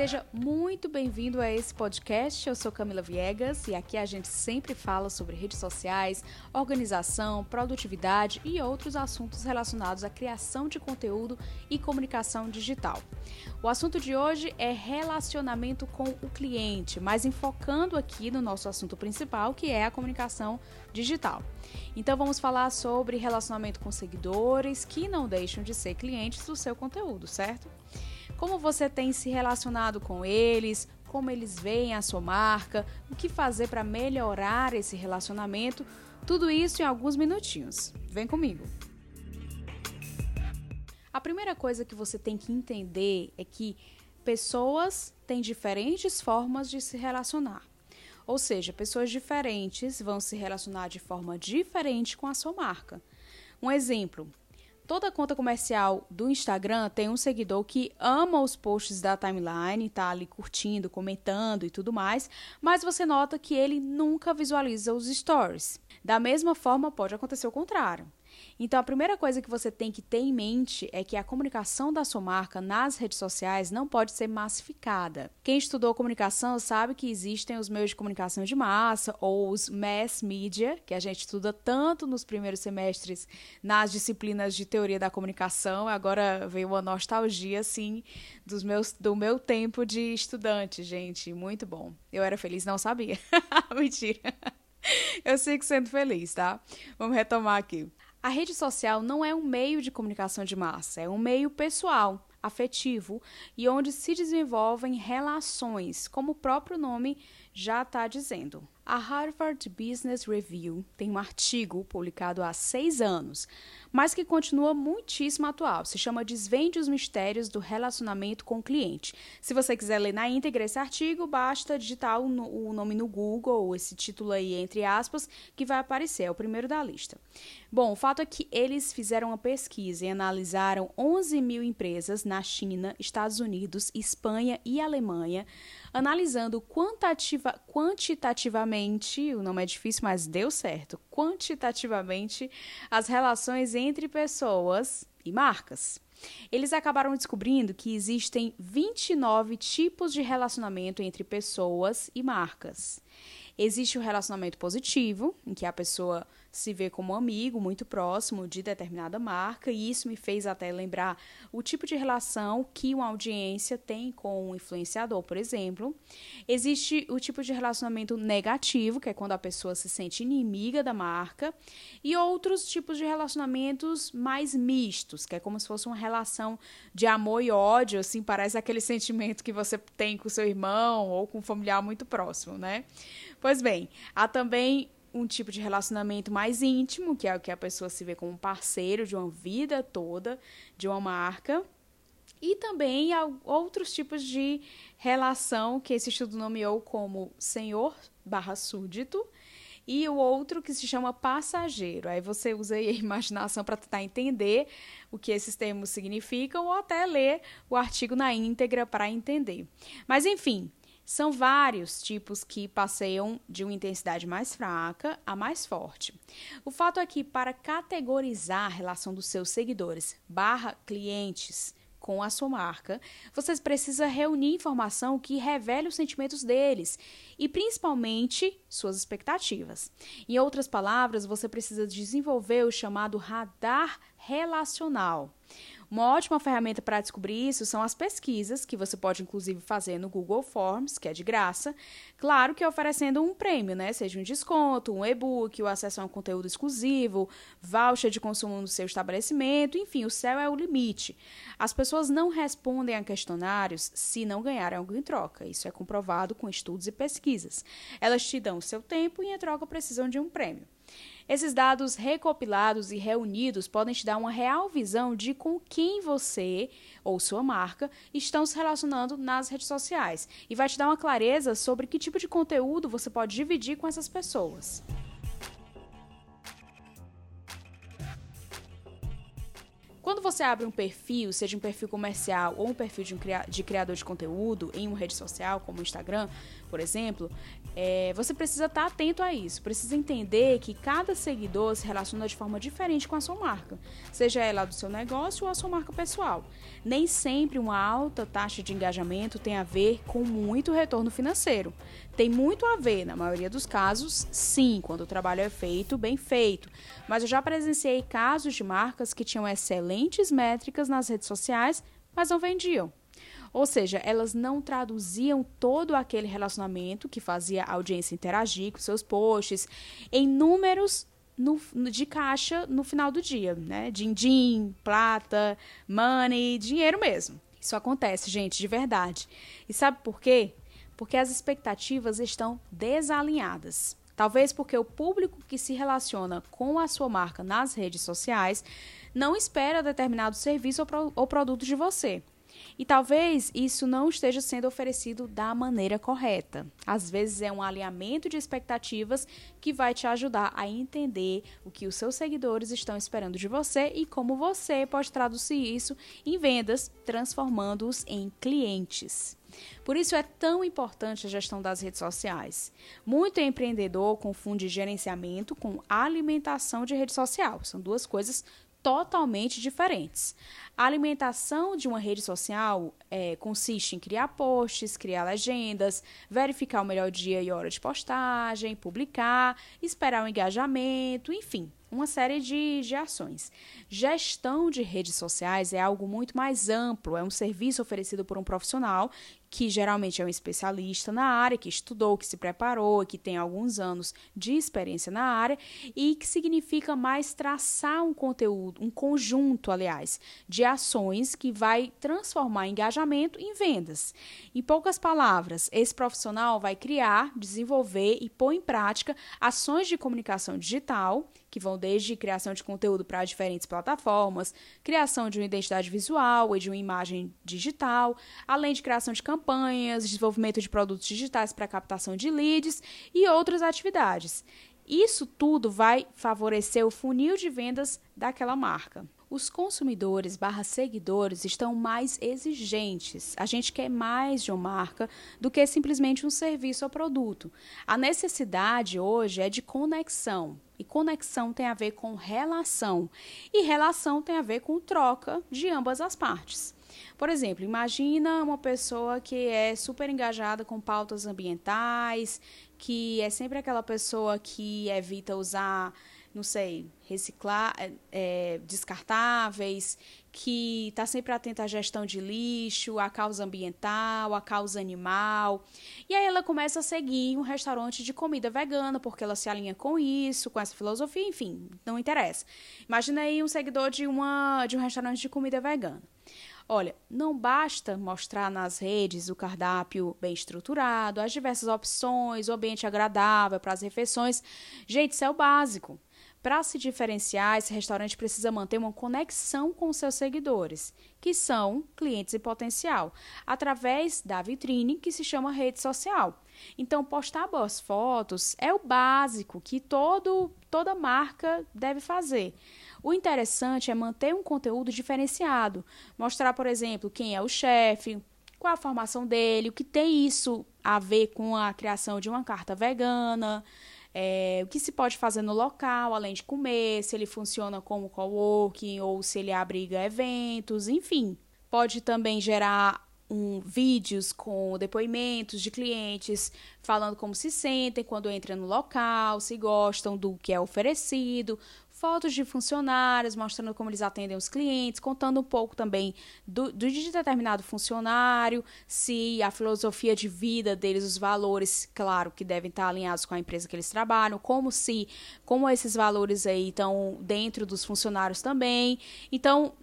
Seja muito bem-vindo a esse podcast. Eu sou Camila Viegas e aqui a gente sempre fala sobre redes sociais, organização, produtividade e outros assuntos relacionados à criação de conteúdo e comunicação digital. O assunto de hoje é relacionamento com o cliente, mas enfocando aqui no nosso assunto principal, que é a comunicação digital. Então vamos falar sobre relacionamento com seguidores que não deixam de ser clientes do seu conteúdo, certo? Como você tem se relacionado com eles, como eles veem a sua marca, o que fazer para melhorar esse relacionamento, tudo isso em alguns minutinhos. Vem comigo. A primeira coisa que você tem que entender é que pessoas têm diferentes formas de se relacionar. Ou seja, pessoas diferentes vão se relacionar de forma diferente com a sua marca. Um exemplo: Toda conta comercial do Instagram tem um seguidor que ama os posts da timeline, tá ali curtindo, comentando e tudo mais, mas você nota que ele nunca visualiza os stories. Da mesma forma, pode acontecer o contrário. Então, a primeira coisa que você tem que ter em mente é que a comunicação da sua marca nas redes sociais não pode ser massificada. Quem estudou comunicação sabe que existem os meios de comunicação de massa ou os mass media, que a gente estuda tanto nos primeiros semestres nas disciplinas de teoria da comunicação. Agora veio uma nostalgia, assim, dos meus, do meu tempo de estudante, gente. Muito bom. Eu era feliz, não sabia. Mentira. Eu sigo sendo feliz, tá? Vamos retomar aqui. A rede social não é um meio de comunicação de massa, é um meio pessoal, afetivo e onde se desenvolvem relações, como o próprio nome já está dizendo. A Harvard Business Review tem um artigo publicado há seis anos, mas que continua muitíssimo atual. Se chama Desvende os Mistérios do Relacionamento com o Cliente. Se você quiser ler na íntegra esse artigo, basta digitar o nome no Google, esse título aí, entre aspas, que vai aparecer, é o primeiro da lista. Bom, o fato é que eles fizeram uma pesquisa e analisaram 11 mil empresas na China, Estados Unidos, Espanha e Alemanha analisando quantitativa, quantitativamente, o nome é difícil, mas deu certo, quantitativamente as relações entre pessoas e marcas. Eles acabaram descobrindo que existem 29 tipos de relacionamento entre pessoas e marcas. Existe o relacionamento positivo, em que a pessoa se vê como amigo muito próximo de determinada marca, e isso me fez até lembrar o tipo de relação que uma audiência tem com um influenciador, por exemplo. Existe o tipo de relacionamento negativo, que é quando a pessoa se sente inimiga da marca, e outros tipos de relacionamentos mais mistos, que é como se fosse uma relação de amor e ódio, assim, parece aquele sentimento que você tem com seu irmão ou com um familiar muito próximo, né? Pois bem, há também um tipo de relacionamento mais íntimo, que é o que a pessoa se vê como parceiro de uma vida toda, de uma marca. E também outros tipos de relação que esse estudo nomeou como senhor barra súdito e o outro que se chama passageiro. Aí você usa a imaginação para tentar entender o que esses termos significam ou até ler o artigo na íntegra para entender. Mas enfim, são vários tipos que passeiam de uma intensidade mais fraca a mais forte. O fato é que, para categorizar a relação dos seus seguidores barra clientes com a sua marca, vocês precisam reunir informação que revele os sentimentos deles e principalmente suas expectativas. Em outras palavras, você precisa desenvolver o chamado radar relacional. Uma ótima ferramenta para descobrir isso são as pesquisas, que você pode inclusive fazer no Google Forms, que é de graça. Claro que oferecendo um prêmio, né? Seja um desconto, um e-book, o acesso a um conteúdo exclusivo, voucher de consumo no seu estabelecimento, enfim, o céu é o limite. As pessoas não respondem a questionários se não ganharem algo em troca. Isso é comprovado com estudos e pesquisas. Elas te dão o seu tempo e em troca precisam de um prêmio. Esses dados recopilados e reunidos podem te dar uma real visão de com quem você ou sua marca estão se relacionando nas redes sociais e vai te dar uma clareza sobre que tipo de conteúdo você pode dividir com essas pessoas. Quando você abre um perfil, seja um perfil comercial ou um perfil de, um criador de conteúdo em uma rede social, como o Instagram, por exemplo, é, você precisa estar atento a isso. Precisa entender que cada seguidor se relaciona de forma diferente com a sua marca, seja ela do seu negócio ou a sua marca pessoal. Nem sempre uma alta taxa de engajamento tem a ver com muito retorno financeiro. Tem muito a ver, na maioria dos casos, sim, quando o trabalho é feito, bem feito. Mas eu já presenciei casos de marcas que tinham excelentes métricas nas redes sociais, mas não vendiam. Ou seja, elas não traduziam todo aquele relacionamento que fazia a audiência interagir com seus posts em números no, de caixa no final do dia, né? Din-din, plata, money, dinheiro mesmo. Isso acontece, gente, de verdade. E sabe por quê? Porque as expectativas estão desalinhadas. Talvez porque o público que se relaciona com a sua marca nas redes sociais não espera determinado serviço ou, pro, ou produto de você. E talvez isso não esteja sendo oferecido da maneira correta. Às vezes é um alinhamento de expectativas que vai te ajudar a entender o que os seus seguidores estão esperando de você e como você pode traduzir isso em vendas, transformando-os em clientes. Por isso é tão importante a gestão das redes sociais. Muito empreendedor confunde gerenciamento com alimentação de rede social. São duas coisas totalmente diferentes. A alimentação de uma rede social é, consiste em criar posts, criar legendas, verificar o melhor dia e hora de postagem, publicar, esperar o engajamento, enfim, uma série de, de ações. Gestão de redes sociais é algo muito mais amplo, é um serviço oferecido por um profissional que geralmente é um especialista na área, que estudou, que se preparou, que tem alguns anos de experiência na área e que significa mais traçar um conteúdo, um conjunto, aliás, de ações que vai transformar engajamento em vendas. Em poucas palavras, esse profissional vai criar, desenvolver e pôr em prática ações de comunicação digital que vão desde criação de conteúdo para diferentes plataformas, criação de uma identidade visual e de uma imagem digital, além de criação de campanhas, desenvolvimento de produtos digitais para captação de leads e outras atividades. Isso tudo vai favorecer o funil de vendas daquela marca os consumidores barra seguidores estão mais exigentes. A gente quer mais de uma marca do que simplesmente um serviço ou produto. A necessidade hoje é de conexão. E conexão tem a ver com relação. E relação tem a ver com troca de ambas as partes. Por exemplo, imagina uma pessoa que é super engajada com pautas ambientais, que é sempre aquela pessoa que evita usar não sei, reciclar, é, é, descartáveis, que está sempre atenta à gestão de lixo, à causa ambiental, à causa animal. E aí ela começa a seguir um restaurante de comida vegana, porque ela se alinha com isso, com essa filosofia, enfim, não interessa. Imagina aí um seguidor de, uma, de um restaurante de comida vegana. Olha, não basta mostrar nas redes o cardápio bem estruturado, as diversas opções, o ambiente agradável para as refeições. Gente, isso é o básico. Para se diferenciar, esse restaurante precisa manter uma conexão com seus seguidores, que são clientes em potencial, através da vitrine que se chama rede social. Então, postar boas fotos é o básico que todo, toda marca deve fazer. O interessante é manter um conteúdo diferenciado, mostrar, por exemplo, quem é o chefe, qual a formação dele, o que tem isso a ver com a criação de uma carta vegana é, o que se pode fazer no local, além de comer, se ele funciona como coworking ou se ele abriga eventos, enfim. Pode também gerar um, vídeos com depoimentos de clientes falando como se sentem quando entram no local, se gostam do que é oferecido, fotos de funcionários mostrando como eles atendem os clientes, contando um pouco também do, do de determinado funcionário, se a filosofia de vida deles, os valores, claro, que devem estar alinhados com a empresa que eles trabalham, como se, como esses valores aí estão dentro dos funcionários também. Então,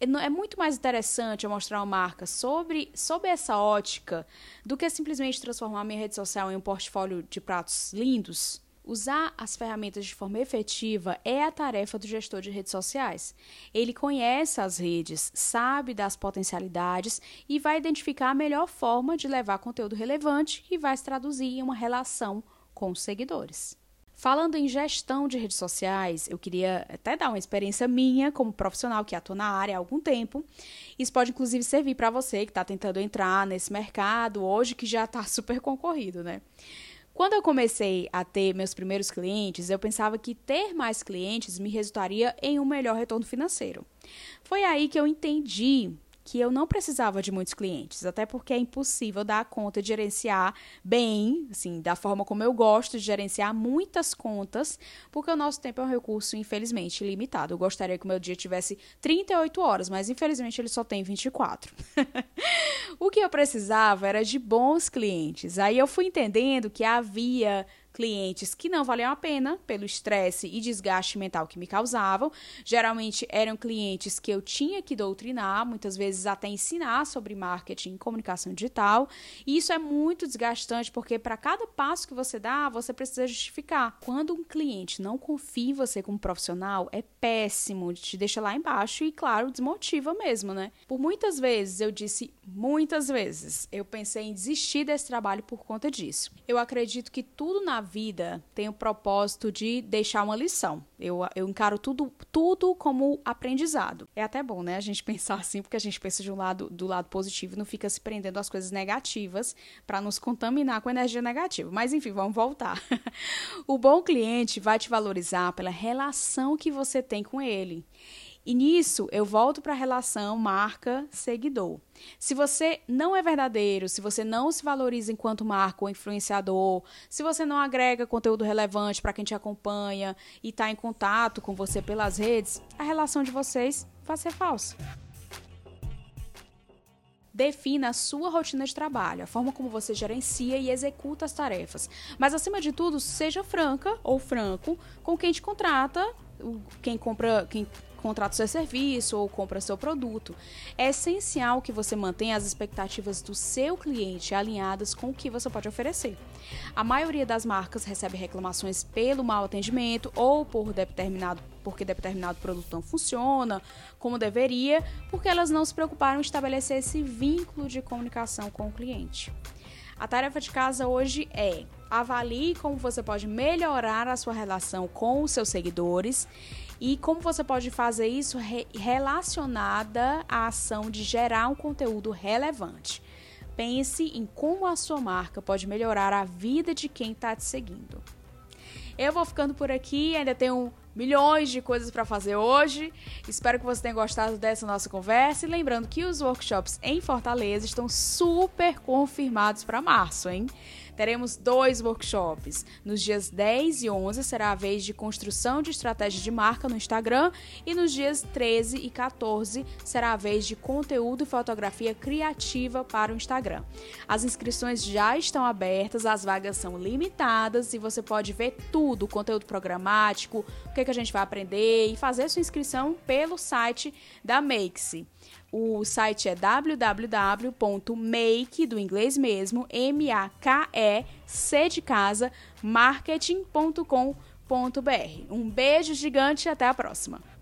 é, é muito mais interessante eu mostrar uma marca sobre, sobre essa ótica do que simplesmente transformar minha rede social em um portfólio de pratos lindos Usar as ferramentas de forma efetiva é a tarefa do gestor de redes sociais. Ele conhece as redes, sabe das potencialidades e vai identificar a melhor forma de levar conteúdo relevante e vai se traduzir em uma relação com os seguidores. Falando em gestão de redes sociais, eu queria até dar uma experiência minha como profissional que atua na área há algum tempo. Isso pode inclusive servir para você que está tentando entrar nesse mercado hoje que já está super concorrido, né? Quando eu comecei a ter meus primeiros clientes, eu pensava que ter mais clientes me resultaria em um melhor retorno financeiro. Foi aí que eu entendi que eu não precisava de muitos clientes, até porque é impossível dar conta de gerenciar bem, assim, da forma como eu gosto de gerenciar muitas contas, porque o nosso tempo é um recurso, infelizmente, limitado. Eu gostaria que o meu dia tivesse 38 horas, mas infelizmente ele só tem 24. o que eu precisava era de bons clientes. Aí eu fui entendendo que havia clientes que não valiam a pena pelo estresse e desgaste mental que me causavam. Geralmente eram clientes que eu tinha que doutrinar, muitas vezes até ensinar sobre marketing e comunicação digital. E isso é muito desgastante porque para cada passo que você dá, você precisa justificar. Quando um cliente não confia em você como profissional, é péssimo, te deixa lá embaixo e, claro, desmotiva mesmo, né? Por muitas vezes, eu disse muitas vezes, eu pensei em desistir desse trabalho por conta disso. Eu acredito que tudo na vida tem o propósito de deixar uma lição. Eu, eu encaro tudo, tudo como aprendizado. É até bom, né, a gente pensar assim, porque a gente pensa de um lado, do lado positivo e não fica se prendendo às coisas negativas para nos contaminar com energia negativa. Mas enfim, vamos voltar. o bom cliente vai te valorizar pela relação que você tem com ele. E nisso eu volto para a relação marca-seguidor. Se você não é verdadeiro, se você não se valoriza enquanto marca ou influenciador, se você não agrega conteúdo relevante para quem te acompanha e está em contato com você pelas redes, a relação de vocês vai ser falsa. Defina a sua rotina de trabalho, a forma como você gerencia e executa as tarefas. Mas, acima de tudo, seja franca ou franco com quem te contrata, quem compra, quem contrata seu serviço ou compra seu produto. É essencial que você mantenha as expectativas do seu cliente alinhadas com o que você pode oferecer. A maioria das marcas recebe reclamações pelo mau atendimento ou por determinado porque determinado produto não funciona como deveria, porque elas não se preocuparam em estabelecer esse vínculo de comunicação com o cliente. A tarefa de casa hoje é avalie como você pode melhorar a sua relação com os seus seguidores e como você pode fazer isso re relacionada à ação de gerar um conteúdo relevante. Pense em como a sua marca pode melhorar a vida de quem está te seguindo. Eu vou ficando por aqui, ainda tenho milhões de coisas para fazer hoje. Espero que você tenha gostado dessa nossa conversa e lembrando que os workshops em Fortaleza estão super confirmados para março, hein? Teremos dois workshops. Nos dias 10 e 11 será a vez de construção de estratégia de marca no Instagram e nos dias 13 e 14 será a vez de conteúdo e fotografia criativa para o Instagram. As inscrições já estão abertas, as vagas são limitadas e você pode ver tudo, o conteúdo programático, o que, é que a gente vai aprender e fazer sua inscrição pelo site da Makesy. O site é www.make, do inglês mesmo, M-A-K-E-C de casa, marketing.com.br. Um beijo gigante e até a próxima!